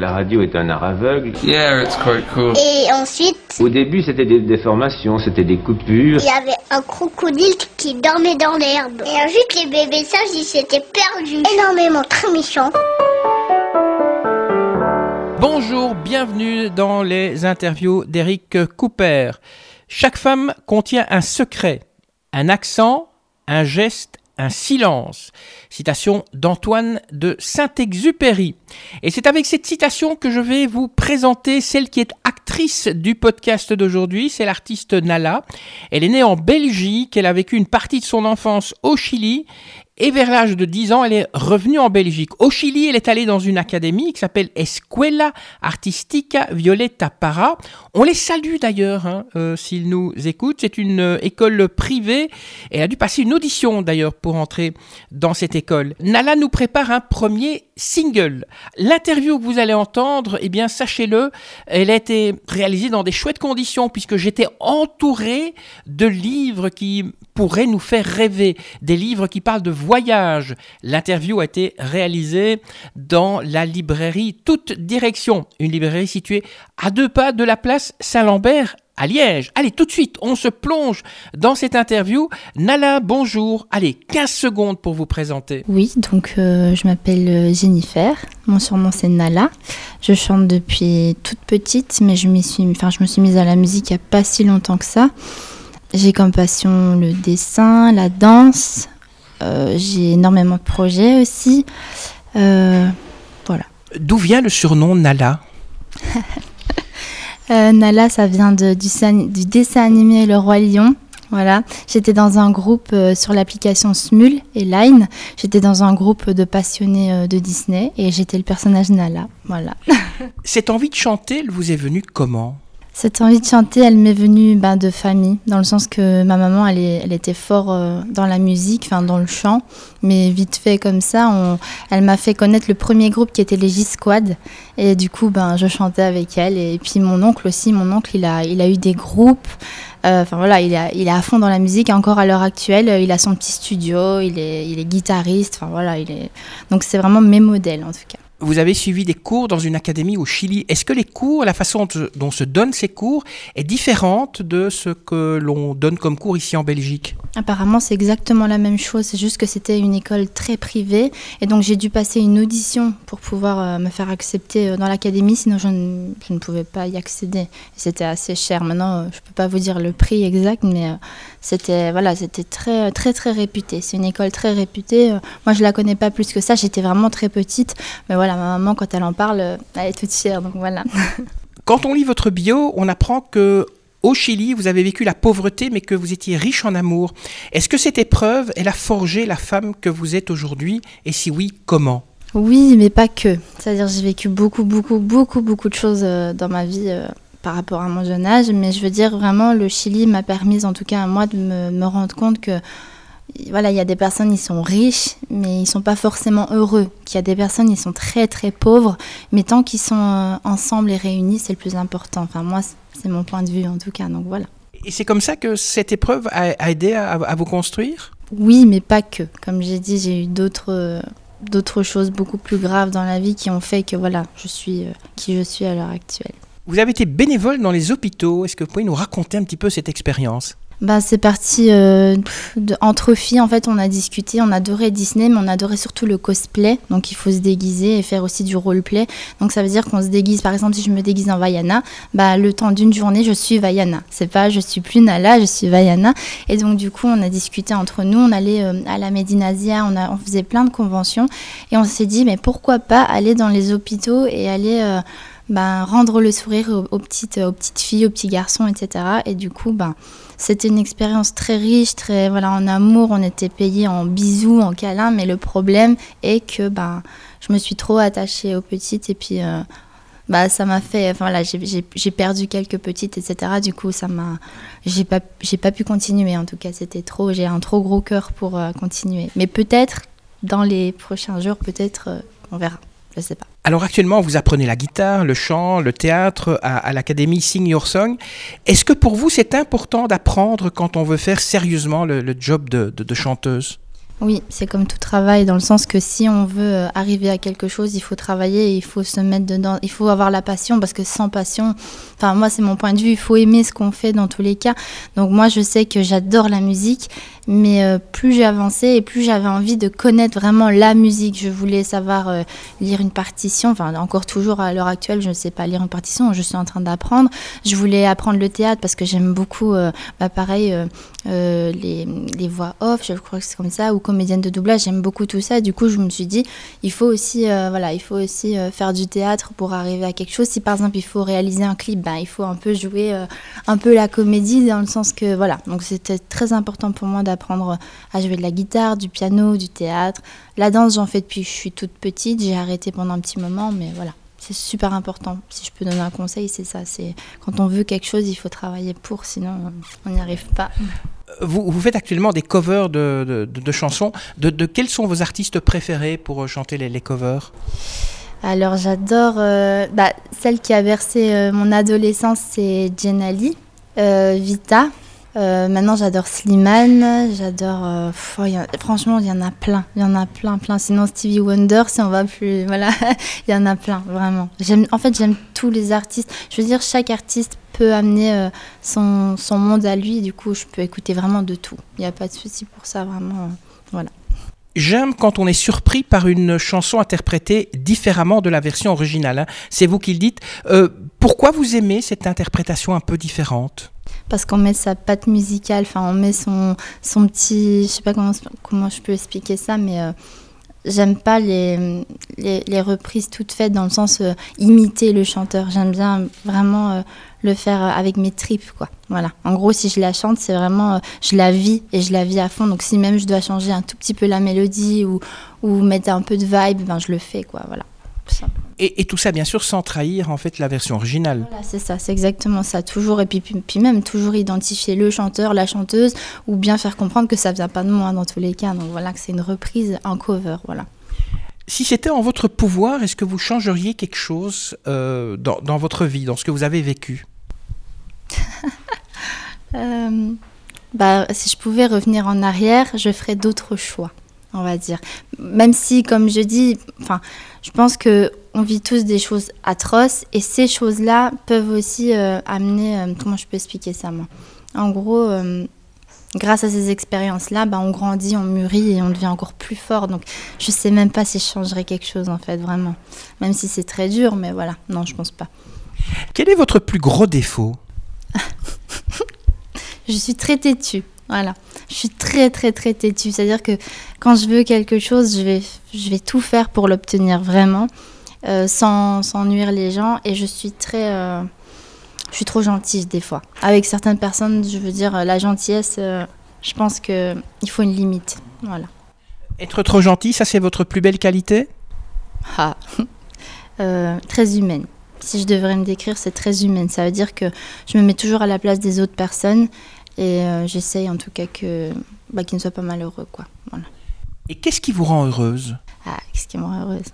La radio est un art aveugle. Yeah, it's quite cool. Et ensuite, Au début, c'était des déformations, c'était des coupures. il y avait un crocodile qui dormait dans l'herbe. Et ensuite, les bébés sages, ils s'étaient perdus. Énormément, très méchants. Bonjour, bienvenue dans les interviews d'Eric Cooper. Chaque femme contient un secret, un accent, un geste, un silence. Citation d'Antoine de Saint-Exupéry. Et c'est avec cette citation que je vais vous présenter celle qui est actrice du podcast d'aujourd'hui, c'est l'artiste Nala. Elle est née en Belgique, elle a vécu une partie de son enfance au Chili et vers l'âge de 10 ans, elle est revenue en Belgique. Au Chili, elle est allée dans une académie qui s'appelle Escuela Artística Violeta Parra. On les salue d'ailleurs, hein, euh, s'ils nous écoutent. C'est une euh, école privée. Elle a dû passer une audition d'ailleurs pour entrer dans cette école. Nala nous prépare un premier single. L'interview que vous allez entendre, eh bien, sachez-le, elle a été réalisée dans des chouettes conditions puisque j'étais entouré de livres qui pourraient nous faire rêver, des livres qui parlent de voyage. L'interview a été réalisée dans la librairie Toute Direction, une librairie située à deux pas de la place Saint-Lambert à Liège. Allez, tout de suite, on se plonge dans cette interview. Nala, bonjour. Allez, 15 secondes pour vous présenter. Oui, donc euh, je m'appelle euh, Jennifer. Mon surnom c'est Nala. Je chante depuis toute petite, mais je, m'y suis, enfin, je me suis mise à la musique il n'y a pas si longtemps que ça. J'ai comme passion le dessin, la danse. Euh, j'ai énormément de projets aussi. Euh, D'où vient le surnom Nala? euh, Nala, ça vient de- du, dessin animé Le Roi Lion. Voilà, j'étais dans un groupe euh, sur l'application Smule et Line. J'étais dans un groupe de passionnés euh, de Disney et j'étais le personnage Nala. Voilà. Cette envie de chanter, elle vous est venue comment? Cette envie de chanter, elle m'est venue ben, de famille, dans le sens que ma maman, elle, est- elle était fort euh, dans la musique, enfin dans le chant, mais vite fait comme ça, elle m'a fait connaître le premier groupe qui était les J-Squad, et du coup, ben, je chantais avec elle, et puis mon oncle aussi, mon oncle, il a, il a eu des groupes, euh, enfin voilà, il, a- il est à fond dans la musique, encore à l'heure actuelle, il a son petit studio, il est, il est guitariste, enfin voilà, il est... Donc c'est vraiment mes modèles en tout cas. Vous avez suivi des cours dans une académie au Chili. Est-ce que les cours, la façon dont se donnent ces cours est différente de ce que l'on donne comme cours ici en Belgique? Apparemment, c'est exactement la même chose. C'est juste que c'était une école très privée. Et donc, j'ai dû passer une audition pour pouvoir euh, me faire accepter euh, dans l'académie. Sinon, je ne, je ne pouvais pas y accéder. C'était assez cher. Maintenant, euh, je ne peux pas vous dire le prix exact, mais c'était voilà, c'était très, très, très réputé. C'est une école très réputée. Euh, Moi, je la connais pas plus que ça. J'étais vraiment très petite. Mais voilà, ma maman, quand elle en parle, euh, elle est toute fière. Donc, voilà. Quand on lit votre bio, on apprend que au Chili, vous avez vécu la pauvreté, mais que vous étiez riche en amour. Est-ce que cette épreuve, elle a forgé la femme que vous êtes aujourd'hui? Et si oui, comment? Oui, mais pas que. C'est-à-dire, j'ai vécu beaucoup, beaucoup, beaucoup, beaucoup de choses euh, dans ma vie par rapport à mon jeune âge. Mais je veux dire, vraiment, le Chili m'a permis, en tout cas à moi, de me, me rendre compte que, voilà, il y a des personnes, ils sont riches, mais ils sont pas forcément heureux. Qu'il y a des personnes, ils sont très, très pauvres, mais tant qu'ils sont euh, ensemble et réunis, c'est le plus important. Enfin, moi, c'est- mon point de vue, en tout cas. Donc voilà. Et c'est comme ça que cette épreuve a, aidé à, à vous construire? Oui, mais pas que. Comme j'ai dit, j'ai eu d'autres d'autres choses beaucoup plus graves dans la vie qui ont fait que voilà, je suis euh, qui je suis à l'heure actuelle. Vous avez été bénévole dans les hôpitaux. Est-ce que vous pouvez nous raconter un petit peu cette expérience? Bah, c'est parti euh, entre filles. En fait, on a discuté, on adorait Disney, mais on adorait surtout le cosplay. Donc, il faut se déguiser et faire aussi du roleplay. Donc, ça veut dire qu'on se déguise. Par exemple, si je me déguise en Vaiana, bah, le temps d'une journée, je suis Vaiana. C'est pas je suis plus Nala, je suis Vaiana. Et donc, du coup, on a discuté entre nous. On allait euh, à la Médinasia, on, a, on faisait plein de conventions. Et on s'est dit, mais pourquoi pas aller dans les hôpitaux et aller. euh, bah, rendre le sourire aux, petites, aux petites filles, aux petits garçons, etc. Et du coup, bah, c'était une expérience très riche, très voilà en amour. On était payé en bisous, en câlins, mais le problème est que ben je me suis trop attachée aux petites et puis euh, bah ça m'a fait. Voilà, j'ai- perdu quelques petites, etc. Du coup, ça m'a, j'ai pas pas pu continuer. En tout cas, c'était trop. J'ai un trop gros cœur pour euh, continuer. Mais peut-être dans les prochains jours, peut-être euh, on verra. Alors actuellement, vous apprenez la guitare, le chant, le théâtre à, l'académie Sing Your Song. Est-ce que pour vous, c'est important d'apprendre quand on veut faire sérieusement le, job de chanteuse? Oui, c'est comme tout travail, dans le sens que si on veut euh, arriver à quelque chose, il faut travailler, il faut se mettre dedans, il faut avoir la passion, parce que sans passion, enfin moi c'est mon point de vue, il faut aimer ce qu'on fait dans tous les cas. Donc moi je sais que j'adore la musique, mais euh, plus j'ai avancé et plus j'avais envie de connaître vraiment la musique. Je voulais savoir euh, lire une partition, enfin encore toujours à l'heure actuelle, je ne sais pas lire une partition, je suis en train d'apprendre. Je voulais apprendre le théâtre parce que j'aime beaucoup, bah, pareil, les, les, voix off, je crois que c'est comme ça, ou comédienne de doublage, j'aime beaucoup tout ça. Du coup, je me suis dit, il faut aussi, euh, voilà, il faut aussi euh, faire du théâtre pour arriver à quelque chose. Si par exemple il faut réaliser un clip, ben, il faut un peu jouer euh, un peu la comédie dans le sens que, voilà. Donc c'était très important pour moi d'apprendre à jouer de la guitare, du piano, du théâtre. La danse, j'en fais depuis que je suis toute petite. J'ai arrêté pendant un petit moment, mais voilà. C'est super important. Si je peux donner un conseil, c'est ça. C'est quand on veut quelque chose, il faut travailler pour, sinon on n'y arrive pas vous, faites actuellement des covers de, chansons. De, quels sont vos artistes préférés pour euh, chanter les, covers? Alors j'adore, euh, bah, celle qui a versé euh, mon adolescence, c'est Jenali, Vita. Maintenant, j'adore Slimane, j'adore. franchement, il y en a plein, il y en a plein, plein. Sinon, Stevie Wonder, si on va plus, voilà, il y en a plein, vraiment. en fait, j'aime tous les artistes. Je veux dire, chaque artiste peut amener euh, son, son, monde à lui. Du coup, je peux écouter vraiment de tout. Il n'y a pas de souci pour ça, vraiment. Euh, voilà. J'aime quand on est surpris par une chanson interprétée différemment de la version originale. Hein. C'est vous qui le dites. Euh, pourquoi vous aimez cette interprétation un peu différente? Parce qu'on met sa patte musicale, enfin on met son, son petit, je sais pas comment, comment je peux expliquer ça, mais j'aime pas les, les, reprises toutes faites dans le sens imiter le chanteur. J'aime bien vraiment le faire euh, avec mes tripes, quoi. Voilà. En gros, si je la chante, c'est vraiment, euh, je la vis et je la vis à fond. Donc, si même je dois changer un tout petit peu la mélodie ou, ou mettre un peu de vibe, ben, je le fais, quoi. Voilà. Et, et, tout ça, bien sûr, sans trahir en fait la version originale. Voilà, c'est ça, c'est exactement ça. Toujours et puis, puis, même toujours identifier le chanteur, la chanteuse, ou bien faire comprendre que ça vient pas de moi dans tous les cas. Donc voilà, que c'est une reprise, un cover, voilà. Si c'était en votre pouvoir, est-ce que vous changeriez quelque chose euh, dans, dans, votre vie, dans ce que vous avez vécu? Euh, bah, Si je pouvais revenir en arrière, je ferais d'autres choix, on va dire. Même si, comme je dis, enfin, je pense que on vit tous des choses atroces et ces choses-là peuvent aussi euh, amener. comment je peux expliquer ça, moi? En gros grâce à ces expériences-là, bah, on grandit, on mûrit et on devient encore plus fort. Donc, je sais même pas si je changerais quelque chose, en fait, vraiment. Même si c'est très dur, mais voilà, non, je pense pas. Quel est votre plus gros défaut? Je suis très têtue. Voilà. Je suis très, très, très têtue. C'est-à-dire que quand je veux quelque chose, je vais, je vais tout faire pour l'obtenir vraiment, euh, sans, sans, nuire les gens. Et je suis très. Euh, je suis trop gentille des fois. Avec certaines personnes, je veux dire, la gentillesse, euh, je pense qu'il faut une limite. Voilà. Être trop gentil, ça c'est votre plus belle qualité? Ah, très humaine. Si je devrais me décrire, c'est très humaine. Ça veut dire que je me mets toujours à la place des autres personnes et euh, j'essaye en tout cas que bah, qu'ils ne soient pas malheureux, quoi. Voilà. Et qu'est-ce qui vous rend heureuse? Ah, qu'est-ce qui me rend heureuse?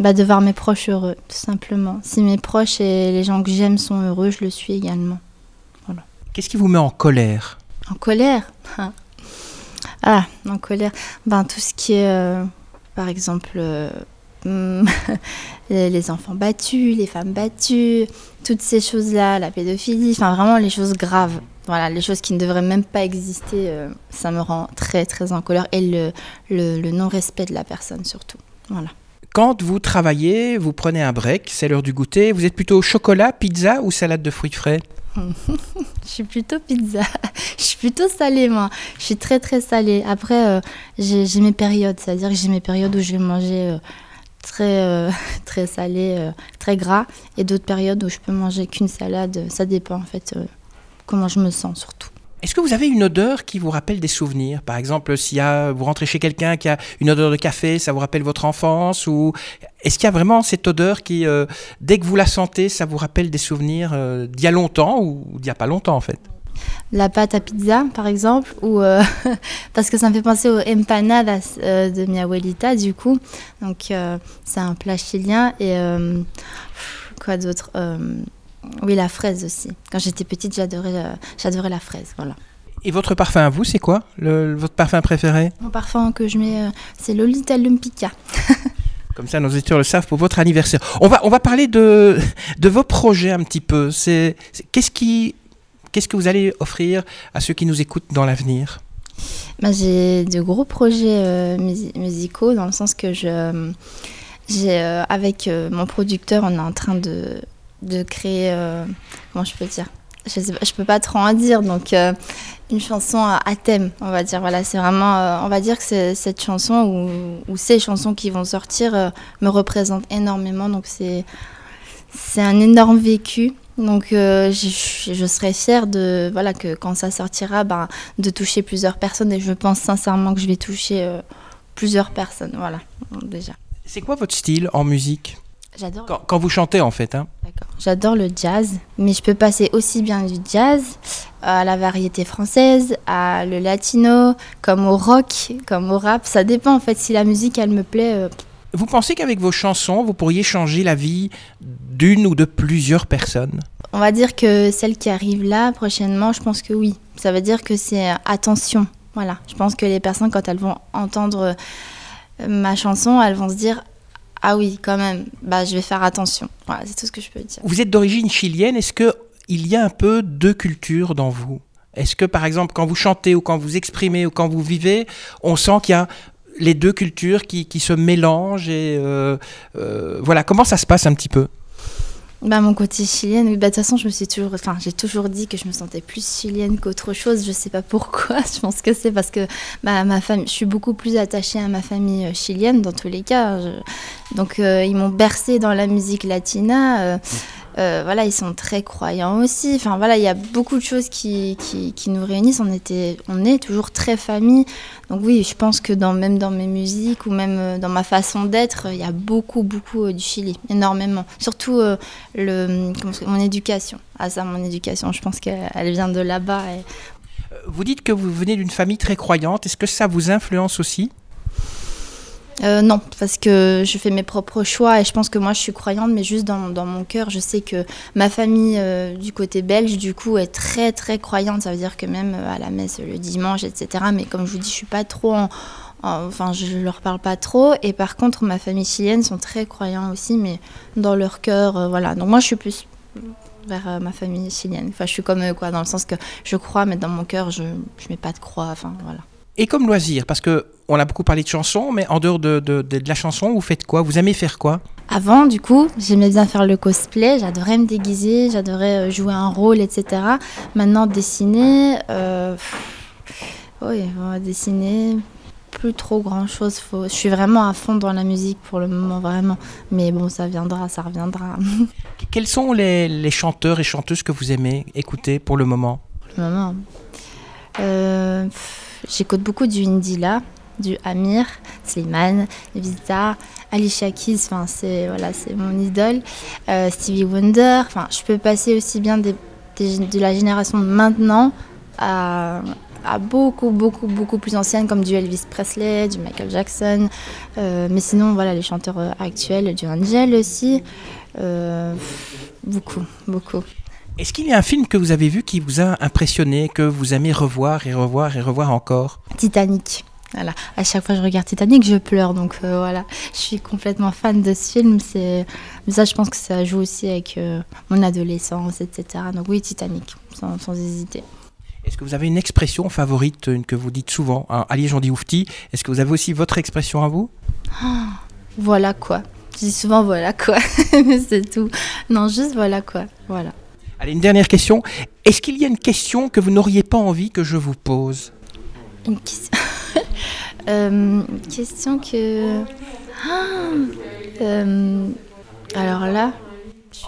Bah, De voir mes proches heureux, tout simplement. Si mes proches et les gens que j'aime sont heureux, je le suis également. Voilà. Qu'est-ce qui vous met en colère? En colère? Ah, en colère. Ben, tout ce qui est, euh, par exemple, euh, les enfants battus, les femmes battues, toutes ces choses-là, la pédophilie, enfin vraiment les choses graves. Voilà, les choses qui ne devraient même pas exister, euh, ça me rend très très en colère. Et le, le, le non-respect de la personne surtout. Voilà. Quand vous travaillez, vous prenez un break, c'est l'heure du goûter, vous êtes plutôt chocolat, pizza ou salade de fruits frais? Je suis plutôt pizza. je suis plutôt salée, moi. Je suis très, très salée. Après, euh, j'ai mes périodes. C'est-à-dire que j'ai mes périodes où je vais manger euh, très, euh, très salé, très gras. Et d'autres périodes où je peux manger qu'une salade. Ça dépend, en fait, comment je me sens, surtout. Est-ce que vous avez une odeur qui vous rappelle des souvenirs? Par exemple, si vous rentrez chez quelqu'un qui a une odeur de café, ça vous rappelle votre enfance Ou est-ce qu'il y a vraiment cette odeur qui, euh, dès que vous la sentez, ça vous rappelle des souvenirs euh, d'il y a longtemps ou d'il n'y a pas longtemps en fait? La pâte à pizza, par exemple, ou euh, parce que ça me fait penser aux empanadas de mi abuelita, du coup. Donc, c'est un plat chilien et quoi d'autre oui, la fraise aussi. Quand j'étais petite, j'adorais, euh, j'adorais la fraise, voilà. Et votre parfum à vous, c'est quoi le, Votre parfum préféré? Mon parfum que je mets, euh, c'est Lolita Lumpica. Comme ça, nos éditeurs le savent pour votre anniversaire. On va, on va parler de, de vos projets un petit peu. C'est, qu'est-ce, qui, qu'est-ce que vous allez offrir à ceux qui nous écoutent dans l'avenir? Bah, J'ai de gros projets euh, musicaux dans le sens que je, j'ai, euh, avec mon producteur, on est en train de, de créer, comment je peux dire? Je ne peux pas trop en dire, donc une chanson à, thème, on va dire. Voilà, c'est vraiment, euh, on va dire que cette chanson ou, ces chansons qui vont sortir euh, me représentent énormément. Donc c'est c'est un énorme vécu. Donc euh, je, je, serais fière de voilà que quand ça sortira, ben, de toucher plusieurs personnes et je pense sincèrement que je vais toucher plusieurs personnes. Voilà, déjà. C'est quoi votre style en musique? J'adore. Quand, vous chantez, en fait. Hein. J'adore le jazz, mais je peux passer aussi bien du jazz à la variété française, à le latino, comme au rock, comme au rap. Ça dépend, en fait, si la musique, elle me plaît. Euh, vous pensez qu'avec vos chansons, vous pourriez changer la vie d'une ou de plusieurs personnes? On va dire que celle qui arrive là, prochainement, je pense que oui. Ça veut dire que c'est euh, attention. Voilà. Je pense que les personnes, quand elles vont entendre euh, ma chanson, elles vont se dire ah oui, quand même, bah, je vais faire attention. C'est tout ce que je peux dire. Vous êtes d'origine chilienne, est-ce qu'il y a un peu de culture dans vous? Est-ce que par exemple, quand vous chantez ou quand vous exprimez ou quand vous vivez, on sent qu'il y a les deux cultures qui, se mélangent et euh, euh, voilà, comment ça se passe un petit peu? Bah, mon côté chilienne, bah, de toute façon, je me suis toujours, enfin, j'ai toujours dit que je me sentais plus chilienne qu'autre chose. Je sais pas pourquoi. Je pense que c'est parce que bah, ma famille, je suis beaucoup plus attachée à ma famille euh, chilienne dans tous les cas. Donc, euh, ils m'ont bercée dans la musique latina. Euh, euh, voilà, ils sont très croyants aussi. Enfin voilà, il y a beaucoup de choses qui, qui, nous réunissent. On, était, on est toujours très famille. Donc oui, je pense que dans, même dans mes musiques ou même euh, dans ma façon d'être, il y a beaucoup, beaucoup euh, du Chili, énormément. Surtout le, mon éducation. Ah ça, mon éducation, je pense qu'elle vient de là-bas. Vous dites que vous venez d'une famille très croyante. Est-ce que ça vous influence aussi? Euh, non, parce que je fais mes propres choix et je pense que moi je suis croyante, mais juste dans, mon cœur, je sais que ma famille euh, du côté belge, du coup, est très très croyante. Ça veut dire que même euh, à la messe le dimanche, etc. Mais comme je vous dis, je suis pas trop en, enfin, je leur parle pas trop. Et par contre, ma famille chilienne sont très croyants aussi, mais dans leur cœur, voilà. Donc moi, je suis plus vers ma famille chilienne. Enfin, je suis comme quoi, dans le sens que je crois, mais dans mon cœur, je, je mets pas de croix. Enfin, voilà. Et comme loisir, parce que on a beaucoup parlé de chansons, mais en dehors de, de, de, la chanson, vous faites quoi? Vous aimez faire quoi? Avant, du coup, j'aimais bien faire le cosplay, j'adorais me déguiser, j'adorais euh, jouer un rôle, etc. Maintenant, dessiner, euh, oui, dessiner, plus trop grand chose. Faut... Je suis vraiment à fond dans la musique pour le moment, vraiment. Mais bon, ça viendra, ça reviendra. Quels sont les, les chanteurs et chanteuses que vous aimez écouter pour le moment? Pour le moment euh, J'écoute beaucoup du Indila, du Amir, Slimane, Vita, Alicia Keys, c'est voilà, mon idole, euh, Stevie Wonder, je peux passer aussi bien de la génération maintenant à, beaucoup beaucoup beaucoup plus anciennes comme du Elvis Presley, du Michael Jackson, euh, mais sinon voilà les chanteurs actuels, du Angel aussi, beaucoup beaucoup. Est-ce qu'il y a un film que vous avez vu qui vous a impressionné, que vous aimez revoir et revoir et revoir encore? Titanic. Voilà. À chaque fois que je regarde Titanic, je pleure. Donc euh, voilà, je suis complètement fan de ce film. C'est ça, je pense que ça joue aussi avec euh, mon adolescence, etc. Donc oui, Titanic, sans, hésiter. Est-ce que vous avez une expression favorite une que vous dites souvent Liège, on dit oufti. Est-ce que vous avez aussi votre expression à vous? Ah, Voilà quoi. Je dis souvent voilà quoi. c'est tout. Non, juste voilà quoi. Voilà. Allez, une dernière question. Est-ce qu'il y a une question que vous n'auriez pas envie que je vous pose? Une question. Euh, question que. Ah, euh, alors là.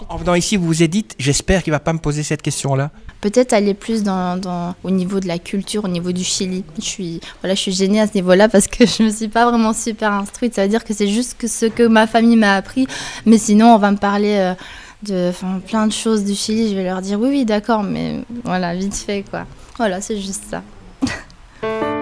En venant ici, vous vous êtes dit, j'espère qu'il ne va pas me poser cette question-là. Peut-être aller plus dans, au niveau de la culture, au niveau du Chili. Je suis, voilà, je suis gênée à ce niveau-là parce que je ne me suis pas vraiment super instruite. Ça veut dire que c'est juste ce que ma famille m'a appris. Mais sinon, on va me parler. Euh, de plein de choses du Chili, je vais leur dire oui, oui, d'accord, mais voilà, vite fait, quoi. Voilà, c'est juste ça.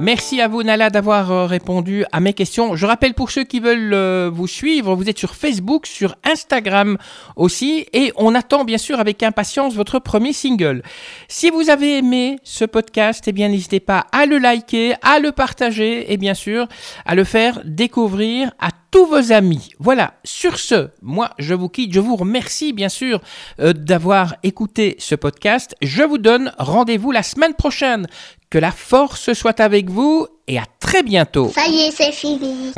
Merci à vous Nala d'avoir euh, répondu à mes questions. Je rappelle pour ceux qui veulent euh, vous suivre, vous êtes sur Facebook, sur Instagram aussi et on attend bien sûr avec impatience votre premier single. Si vous avez aimé ce podcast, eh bien n'hésitez pas à le liker, à le partager et bien sûr à le faire découvrir à tous vos amis. Voilà, sur ce, moi je vous quitte, je vous remercie bien sûr euh, d'avoir écouté ce podcast. Je vous donne rendez-vous la semaine prochaine. Que la force soit avec vous et à très bientôt. Ça y est, c'est fini.